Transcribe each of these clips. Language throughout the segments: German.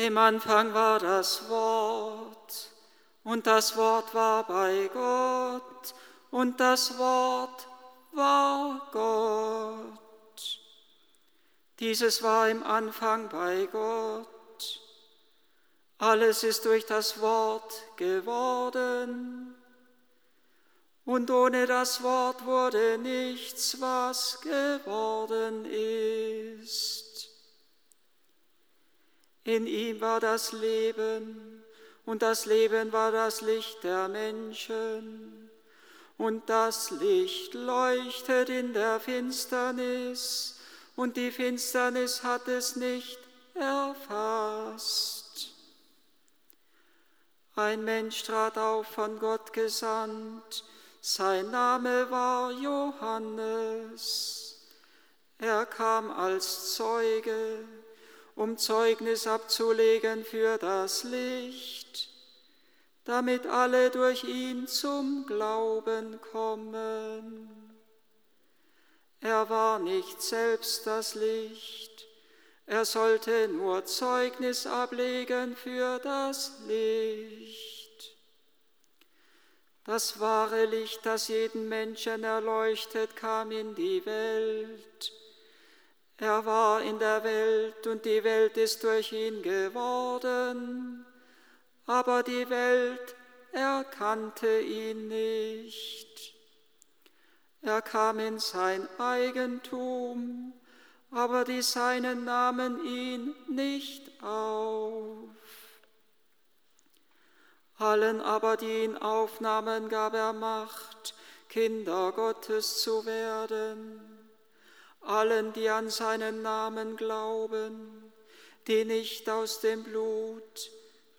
Im Anfang war das Wort und das Wort war bei Gott und das Wort war Gott. Dieses war im Anfang bei Gott. Alles ist durch das Wort geworden. Und ohne das Wort wurde nichts, was geworden ist. In ihm war das Leben und das Leben war das Licht der Menschen. Und das Licht leuchtet in der Finsternis und die Finsternis hat es nicht erfasst. Ein Mensch trat auf von Gott gesandt, sein Name war Johannes. Er kam als Zeuge um Zeugnis abzulegen für das Licht, damit alle durch ihn zum Glauben kommen. Er war nicht selbst das Licht, er sollte nur Zeugnis ablegen für das Licht. Das wahre Licht, das jeden Menschen erleuchtet, kam in die Welt. Er war in der Welt und die Welt ist durch ihn geworden, aber die Welt erkannte ihn nicht. Er kam in sein Eigentum, aber die Seinen nahmen ihn nicht auf. Allen aber, die ihn aufnahmen, gab er Macht, Kinder Gottes zu werden allen, die an seinen Namen glauben, die nicht aus dem Blut,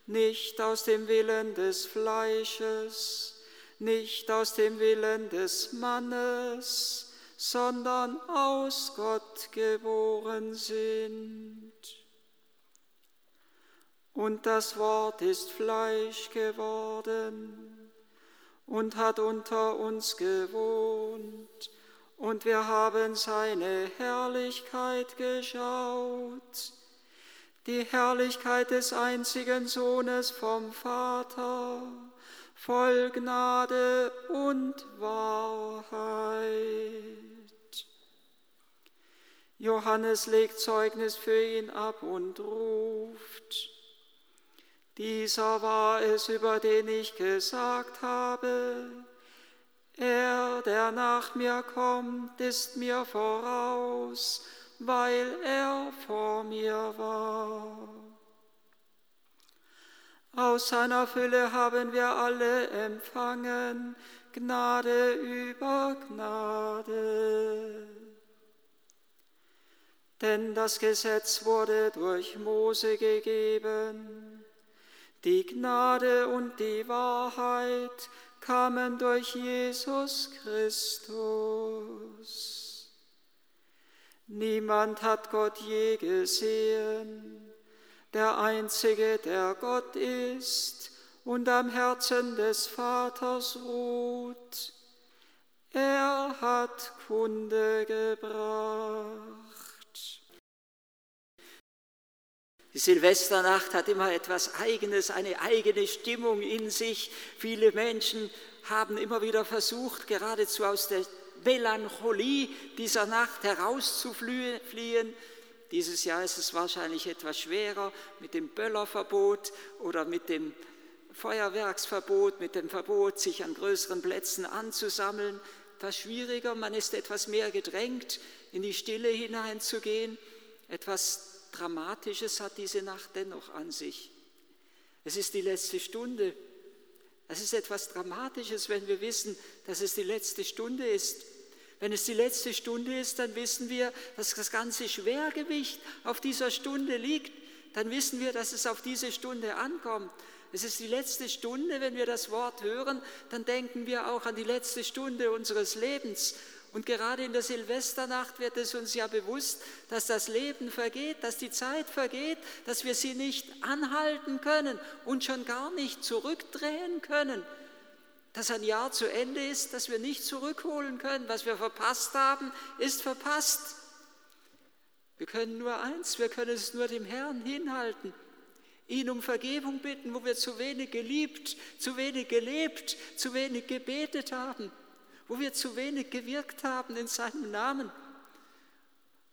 nicht aus dem Willen des Fleisches, nicht aus dem Willen des Mannes, sondern aus Gott geboren sind. Und das Wort ist Fleisch geworden und hat unter uns gewohnt und wir haben seine Herrlichkeit geschaut, die Herrlichkeit des einzigen Sohnes vom Vater, voll Gnade und Wahrheit. Johannes legt Zeugnis für ihn ab und ruft, dieser war es, über den ich gesagt habe, er, der nach mir kommt, ist mir voraus, weil er vor mir war. Aus seiner Fülle haben wir alle empfangen, Gnade über Gnade. Denn das Gesetz wurde durch Mose gegeben, die Gnade und die Wahrheit kamen durch Jesus Christus. Niemand hat Gott je gesehen, der Einzige, der Gott ist und am Herzen des Vaters ruht. Er hat Kunde gebracht. Die Silvesternacht hat immer etwas Eigenes, eine eigene Stimmung in sich. Viele Menschen haben immer wieder versucht, geradezu aus der Melancholie dieser Nacht herauszufliehen. Dieses Jahr ist es wahrscheinlich etwas schwerer mit dem Böllerverbot oder mit dem Feuerwerksverbot, mit dem Verbot, sich an größeren Plätzen anzusammeln. Etwas schwieriger, man ist etwas mehr gedrängt, in die Stille hineinzugehen, etwas Dramatisches hat diese Nacht dennoch an sich. Es ist die letzte Stunde. Es ist etwas Dramatisches, wenn wir wissen, dass es die letzte Stunde ist. Wenn es die letzte Stunde ist, dann wissen wir, dass das ganze Schwergewicht auf dieser Stunde liegt. Dann wissen wir, dass es auf diese Stunde ankommt. Es ist die letzte Stunde, wenn wir das Wort hören, dann denken wir auch an die letzte Stunde unseres Lebens. Und gerade in der Silvesternacht wird es uns ja bewusst, dass das Leben vergeht, dass die Zeit vergeht, dass wir sie nicht anhalten können und schon gar nicht zurückdrehen können. Dass ein Jahr zu Ende ist, dass wir nicht zurückholen können. Was wir verpasst haben, ist verpasst. Wir können nur eins, wir können es nur dem Herrn hinhalten. ihn um Vergebung bitten, wo wir zu wenig geliebt, zu wenig gelebt, zu wenig gebetet haben, wo wir zu wenig gewirkt haben in seinem Namen,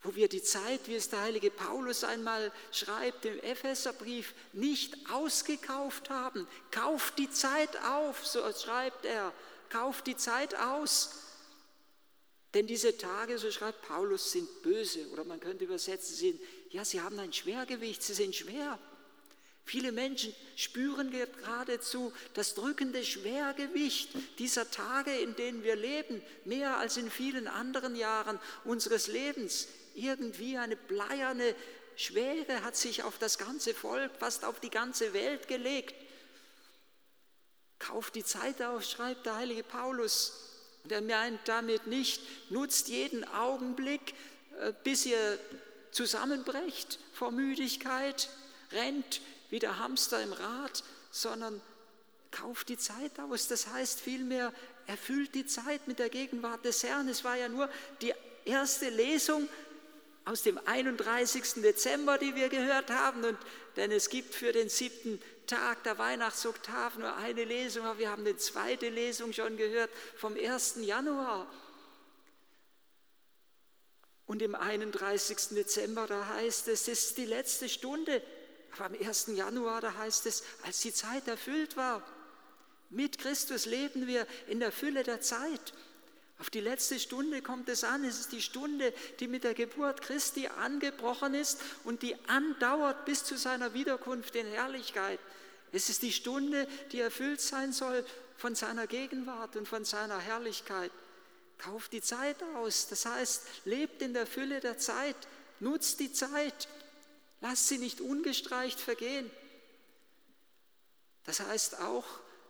wo wir die Zeit, wie es der heilige Paulus einmal schreibt im Epheserbrief, nicht ausgekauft haben. Kauft die Zeit auf, so schreibt er, kauft die Zeit aus. Denn diese Tage, so schreibt Paulus, sind böse oder man könnte übersetzen, sind, ja, sie haben ein Schwergewicht, sie sind schwer. Viele Menschen spüren geradezu das drückende Schwergewicht dieser Tage, in denen wir leben, mehr als in vielen anderen Jahren unseres Lebens. Irgendwie eine bleierne Schwere hat sich auf das ganze Volk, fast auf die ganze Welt gelegt. Kauft die Zeit auf, schreibt der heilige Paulus. Und er meint damit nicht, nutzt jeden Augenblick, äh, bis ihr zusammenbrecht vor Müdigkeit, rennt wie der Hamster im Rad, sondern kauft die Zeit aus. Das heißt vielmehr, erfüllt die Zeit mit der Gegenwart des Herrn. Es war ja nur die erste Lesung aus dem 31. Dezember, die wir gehört haben. Und, denn es gibt für den siebten Tag der Weihnachtsoktav nur eine Lesung, aber wir haben eine zweite Lesung schon gehört vom 1. Januar. Und im 31. Dezember, da heißt es, es ist die letzte Stunde. Aber am 1. Januar, da heißt es, als die Zeit erfüllt war. Mit Christus leben wir in der Fülle der Zeit. Auf die letzte Stunde kommt es an. Es ist die Stunde, die mit der Geburt Christi angebrochen ist und die andauert bis zu seiner Wiederkunft in Herrlichkeit. Es ist die Stunde, die erfüllt sein soll von seiner Gegenwart und von seiner Herrlichkeit. Kauft die Zeit aus. Das heißt, lebt in der Fülle der Zeit. Nutzt die Zeit. Lasst sie nicht ungestreicht vergehen. Das heißt auch,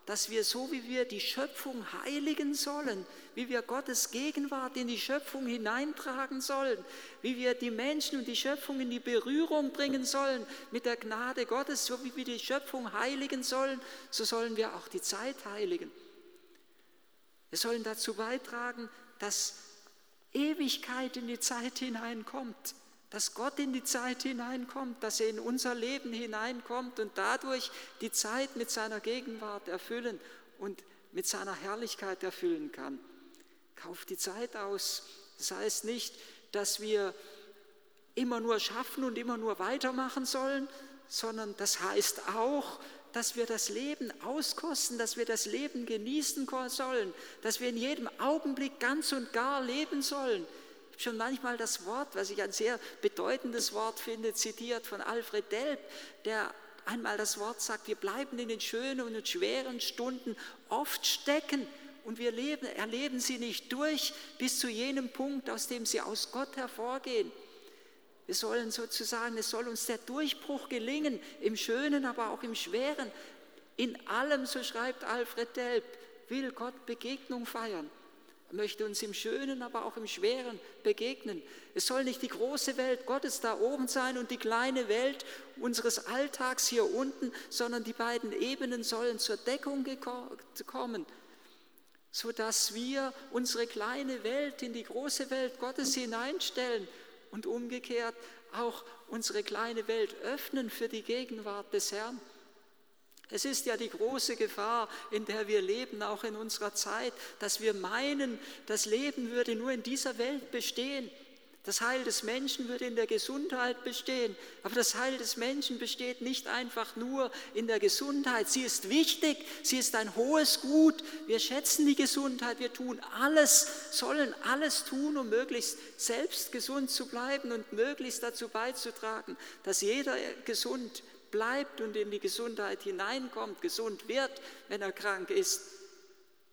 dass wir so wie wir die Schöpfung heiligen sollen, wie wir Gottes Gegenwart in die Schöpfung hineintragen sollen, wie wir die Menschen und die Schöpfung in die Berührung bringen sollen mit der Gnade Gottes, so wie wir die Schöpfung heiligen sollen, so sollen wir auch die Zeit heiligen. Wir sollen dazu beitragen, dass Ewigkeit in die Zeit hineinkommt dass Gott in die Zeit hineinkommt, dass er in unser Leben hineinkommt und dadurch die Zeit mit seiner Gegenwart erfüllen und mit seiner Herrlichkeit erfüllen kann. Kauft die Zeit aus. Das heißt nicht, dass wir immer nur schaffen und immer nur weitermachen sollen, sondern das heißt auch, dass wir das Leben auskosten, dass wir das Leben genießen sollen, dass wir in jedem Augenblick ganz und gar leben sollen schon manchmal das Wort, was ich ein sehr bedeutendes Wort finde, zitiert von Alfred Delp, der einmal das Wort sagt, wir bleiben in den schönen und schweren Stunden oft stecken und wir leben, erleben sie nicht durch bis zu jenem Punkt, aus dem sie aus Gott hervorgehen. Wir sollen sozusagen, es soll uns der Durchbruch gelingen, im Schönen, aber auch im Schweren. In allem, so schreibt Alfred Delp, will Gott Begegnung feiern. Er möchte uns im Schönen, aber auch im Schweren begegnen. Es soll nicht die große Welt Gottes da oben sein und die kleine Welt unseres Alltags hier unten, sondern die beiden Ebenen sollen zur Deckung kommen, sodass wir unsere kleine Welt in die große Welt Gottes hineinstellen und umgekehrt auch unsere kleine Welt öffnen für die Gegenwart des Herrn. Es ist ja die große Gefahr, in der wir leben, auch in unserer Zeit, dass wir meinen, das Leben würde nur in dieser Welt bestehen. Das Heil des Menschen würde in der Gesundheit bestehen. Aber das Heil des Menschen besteht nicht einfach nur in der Gesundheit. Sie ist wichtig, sie ist ein hohes Gut. Wir schätzen die Gesundheit, wir tun alles, sollen alles tun, um möglichst selbst gesund zu bleiben und möglichst dazu beizutragen, dass jeder gesund bleibt und in die Gesundheit hineinkommt, gesund wird, wenn er krank ist.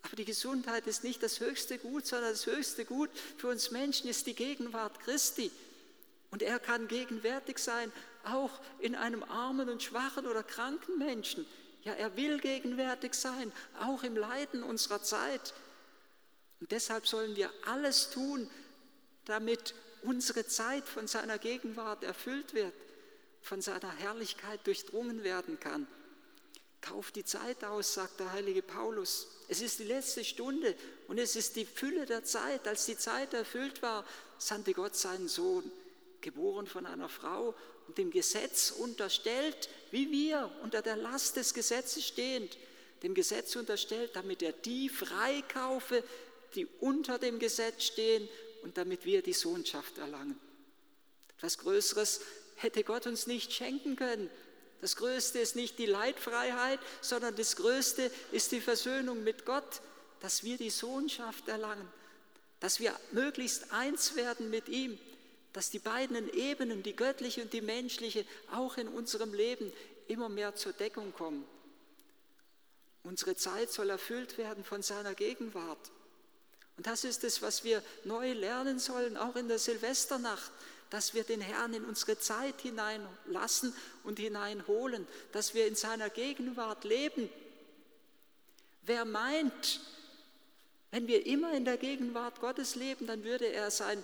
Aber die Gesundheit ist nicht das höchste Gut, sondern das höchste Gut für uns Menschen ist die Gegenwart Christi. Und er kann gegenwärtig sein, auch in einem armen und schwachen oder kranken Menschen. Ja, er will gegenwärtig sein, auch im Leiden unserer Zeit. Und deshalb sollen wir alles tun, damit unsere Zeit von seiner Gegenwart erfüllt wird von seiner Herrlichkeit durchdrungen werden kann. Kauf die Zeit aus, sagt der heilige Paulus. Es ist die letzte Stunde und es ist die Fülle der Zeit. Als die Zeit erfüllt war, sandte Gott seinen Sohn. geboren von einer Frau und dem Gesetz unterstellt, wie wir unter der Last des Gesetzes stehend, dem Gesetz unterstellt, damit er die freikaufe, die unter dem Gesetz stehen und damit wir die Sohnschaft erlangen. Etwas Größeres hätte Gott uns nicht schenken können. Das Größte ist nicht die Leitfreiheit, sondern das Größte ist die Versöhnung mit Gott, dass wir die Sohnschaft erlangen, dass wir möglichst eins werden mit ihm, dass die beiden Ebenen, die göttliche und die menschliche, auch in unserem Leben immer mehr zur Deckung kommen. Unsere Zeit soll erfüllt werden von seiner Gegenwart. Und das ist es, was wir neu lernen sollen, auch in der Silvesternacht, dass wir den Herrn in unsere Zeit hineinlassen und hineinholen, dass wir in seiner Gegenwart leben. Wer meint, wenn wir immer in der Gegenwart Gottes leben, dann würde er sein,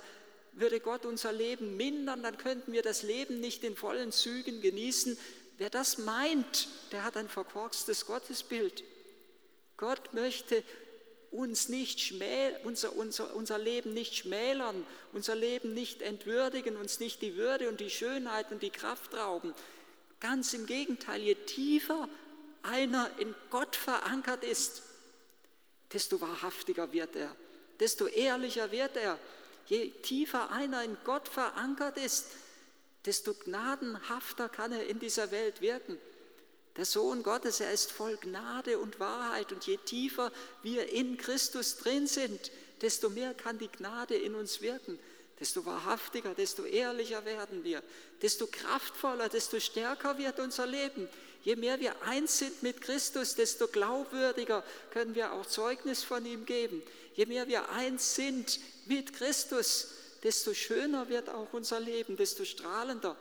würde Gott unser Leben mindern, dann könnten wir das Leben nicht in vollen Zügen genießen. Wer das meint, der hat ein verkorkstes Gottesbild. Gott möchte uns nicht unser, unser, unser Leben nicht schmälern, unser Leben nicht entwürdigen, uns nicht die Würde und die Schönheit und die Kraft rauben. Ganz im Gegenteil, je tiefer einer in Gott verankert ist, desto wahrhaftiger wird er, desto ehrlicher wird er. Je tiefer einer in Gott verankert ist, desto gnadenhafter kann er in dieser Welt wirken. Der Sohn Gottes, er ist voll Gnade und Wahrheit und je tiefer wir in Christus drin sind, desto mehr kann die Gnade in uns wirken, desto wahrhaftiger, desto ehrlicher werden wir, desto kraftvoller, desto stärker wird unser Leben. Je mehr wir eins sind mit Christus, desto glaubwürdiger können wir auch Zeugnis von ihm geben. Je mehr wir eins sind mit Christus, desto schöner wird auch unser Leben, desto strahlender.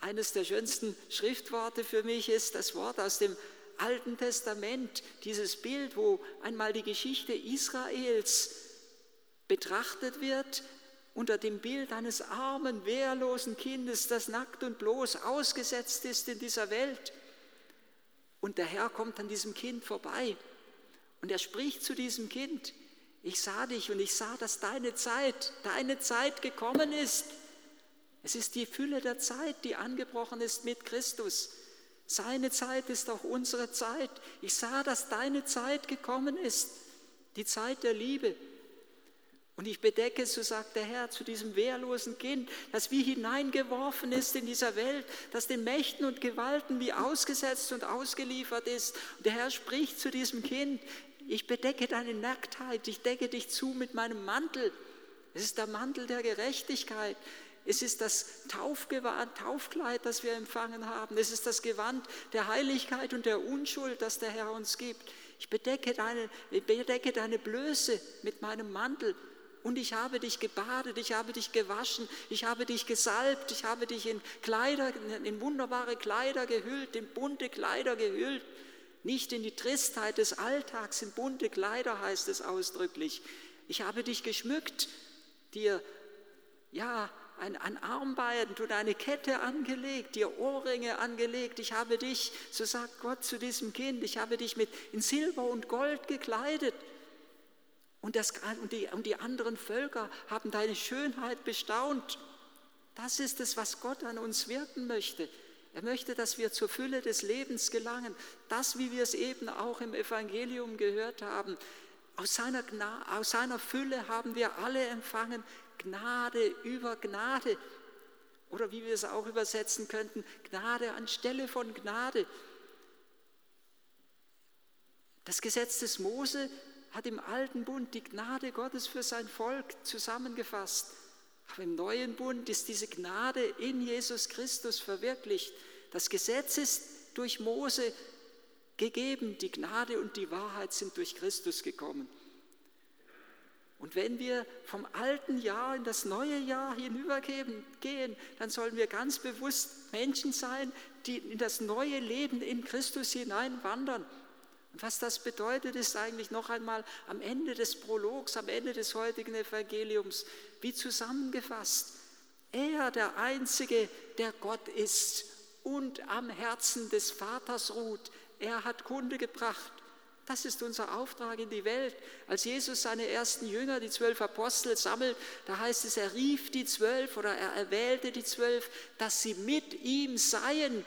Eines der schönsten Schriftworte für mich ist das Wort aus dem Alten Testament, dieses Bild, wo einmal die Geschichte Israels betrachtet wird unter dem Bild eines armen, wehrlosen Kindes, das nackt und bloß ausgesetzt ist in dieser Welt. Und der Herr kommt an diesem Kind vorbei und er spricht zu diesem Kind, ich sah dich und ich sah, dass deine Zeit, deine Zeit gekommen ist. Es ist die Fülle der Zeit, die angebrochen ist mit Christus. Seine Zeit ist auch unsere Zeit. Ich sah, dass deine Zeit gekommen ist, die Zeit der Liebe. Und ich bedecke, so sagt der Herr, zu diesem wehrlosen Kind, das wie hineingeworfen ist in dieser Welt, das den Mächten und Gewalten wie ausgesetzt und ausgeliefert ist. Und der Herr spricht zu diesem Kind, ich bedecke deine Nacktheit, ich decke dich zu mit meinem Mantel. Es ist der Mantel der Gerechtigkeit. Es ist das Taufgewand, Taufkleid, das wir empfangen haben. Es ist das Gewand der Heiligkeit und der Unschuld, das der Herr uns gibt. Ich bedecke deine, ich bedecke deine Blöße mit meinem Mantel. Und ich habe dich gebadet, ich habe dich gewaschen, ich habe dich gesalbt, ich habe dich in Kleider, in wunderbare Kleider gehüllt, in bunte Kleider gehüllt. Nicht in die Tristheit des Alltags, in bunte Kleider heißt es ausdrücklich. Ich habe dich geschmückt, dir ja ein, ein Armband und eine Kette angelegt, dir Ohrringe angelegt. Ich habe dich, so sagt Gott zu diesem Kind, ich habe dich mit in Silber und Gold gekleidet. Und, das, und, die, und die anderen Völker haben deine Schönheit bestaunt. Das ist es, was Gott an uns wirken möchte. Er möchte, dass wir zur Fülle des Lebens gelangen. Das, wie wir es eben auch im Evangelium gehört haben. Aus seiner, aus seiner Fülle haben wir alle empfangen Gnade über Gnade. Oder wie wir es auch übersetzen könnten, Gnade anstelle von Gnade. Das Gesetz des Mose hat im alten Bund die Gnade Gottes für sein Volk zusammengefasst. Aber im neuen Bund ist diese Gnade in Jesus Christus verwirklicht. Das Gesetz ist durch Mose gegeben, die Gnade und die Wahrheit sind durch Christus gekommen. Und wenn wir vom alten Jahr in das neue Jahr hinübergehen, dann sollen wir ganz bewusst Menschen sein, die in das neue Leben in Christus hineinwandern. Und was das bedeutet, ist eigentlich noch einmal am Ende des Prologs, am Ende des heutigen Evangeliums, wie zusammengefasst. Er, der Einzige, der Gott ist und am Herzen des Vaters ruht, er hat Kunde gebracht Das ist unser Auftrag in die Welt. Als Jesus seine ersten Jünger, die zwölf Apostel, sammelt, da heißt es, er rief die zwölf oder er erwählte die zwölf, dass sie mit ihm seien.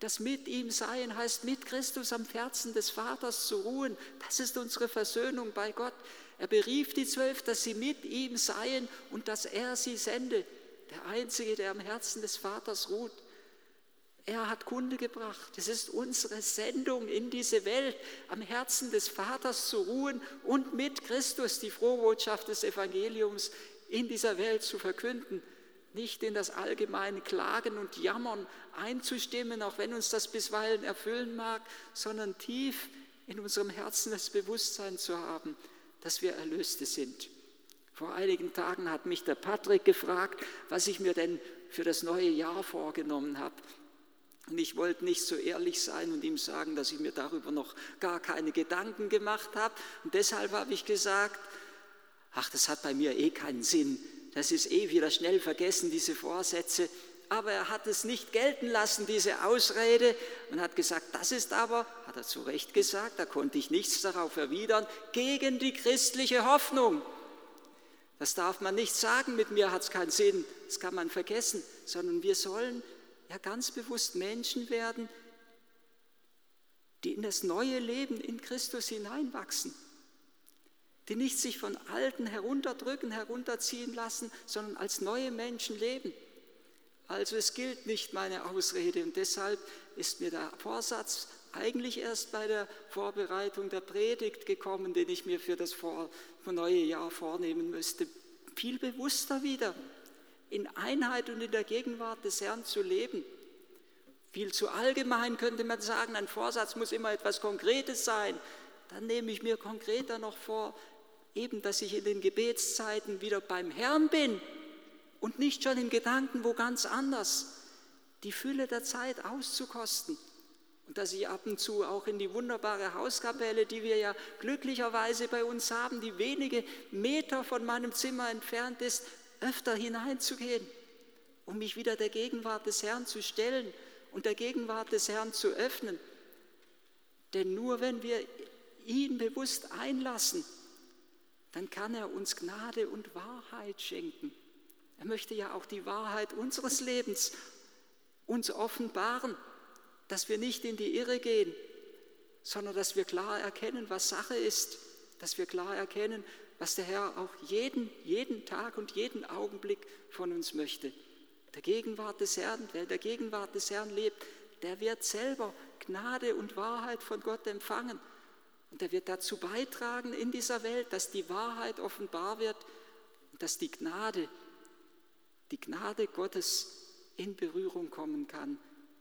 Das mit ihm sein heißt, mit Christus am Herzen des Vaters zu ruhen. Das ist unsere Versöhnung bei Gott. Er berief die Zwölf, dass sie mit ihm seien und dass er sie sende. Der Einzige, der am Herzen des Vaters ruht. Er hat Kunde gebracht. Es ist unsere Sendung in diese Welt, am Herzen des Vaters zu ruhen und mit Christus die Frohbotschaft des Evangeliums in dieser Welt zu verkünden. Nicht in das allgemeine Klagen und Jammern einzustimmen, auch wenn uns das bisweilen erfüllen mag, sondern tief in unserem Herzen das Bewusstsein zu haben, dass wir Erlöste sind. Vor einigen Tagen hat mich der Patrick gefragt, was ich mir denn für das neue Jahr vorgenommen habe. Und ich wollte nicht so ehrlich sein und ihm sagen, dass ich mir darüber noch gar keine Gedanken gemacht habe. Und deshalb habe ich gesagt, ach, das hat bei mir eh keinen Sinn. Das ist eh wieder schnell vergessen, diese Vorsätze. Aber er hat es nicht gelten lassen, diese Ausrede, und hat gesagt, das ist aber, hat er zu Recht gesagt, da konnte ich nichts darauf erwidern, gegen die christliche Hoffnung. Das darf man nicht sagen, mit mir hat es keinen Sinn, das kann man vergessen, sondern wir sollen ja ganz bewusst Menschen werden, die in das neue Leben in Christus hineinwachsen, die nicht sich von Alten herunterdrücken, herunterziehen lassen, sondern als neue Menschen leben. Also es gilt nicht meine Ausrede und deshalb ist mir der Vorsatz eigentlich erst bei der Vorbereitung der Predigt gekommen, den ich mir für das neue Jahr vornehmen müsste. Viel bewusster wieder in Einheit und in der Gegenwart des Herrn zu leben. Viel zu allgemein könnte man sagen, ein Vorsatz muss immer etwas Konkretes sein. Dann nehme ich mir konkreter noch vor, eben, dass ich in den Gebetszeiten wieder beim Herrn bin und nicht schon in Gedanken wo ganz anders. Die Fülle der Zeit auszukosten und dass ich ab und zu auch in die wunderbare Hauskapelle, die wir ja glücklicherweise bei uns haben, die wenige Meter von meinem Zimmer entfernt ist, öfter hineinzugehen, um mich wieder der Gegenwart des Herrn zu stellen und der Gegenwart des Herrn zu öffnen. Denn nur wenn wir ihn bewusst einlassen, dann kann er uns Gnade und Wahrheit schenken. Er möchte ja auch die Wahrheit unseres Lebens uns offenbaren, dass wir nicht in die Irre gehen, sondern dass wir klar erkennen, was Sache ist, dass wir klar erkennen, was der Herr auch jeden, jeden Tag und jeden Augenblick von uns möchte. Der Gegenwart des Herrn, wer der Gegenwart des Herrn lebt, der wird selber Gnade und Wahrheit von Gott empfangen. Und er wird dazu beitragen in dieser Welt, dass die Wahrheit offenbar wird und dass die Gnade, die Gnade Gottes in Berührung kommen kann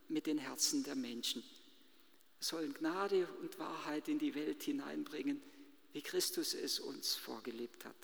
mit den Herzen der Menschen. Wir sollen Gnade und Wahrheit in die Welt hineinbringen wie Christus es uns vorgelebt hat.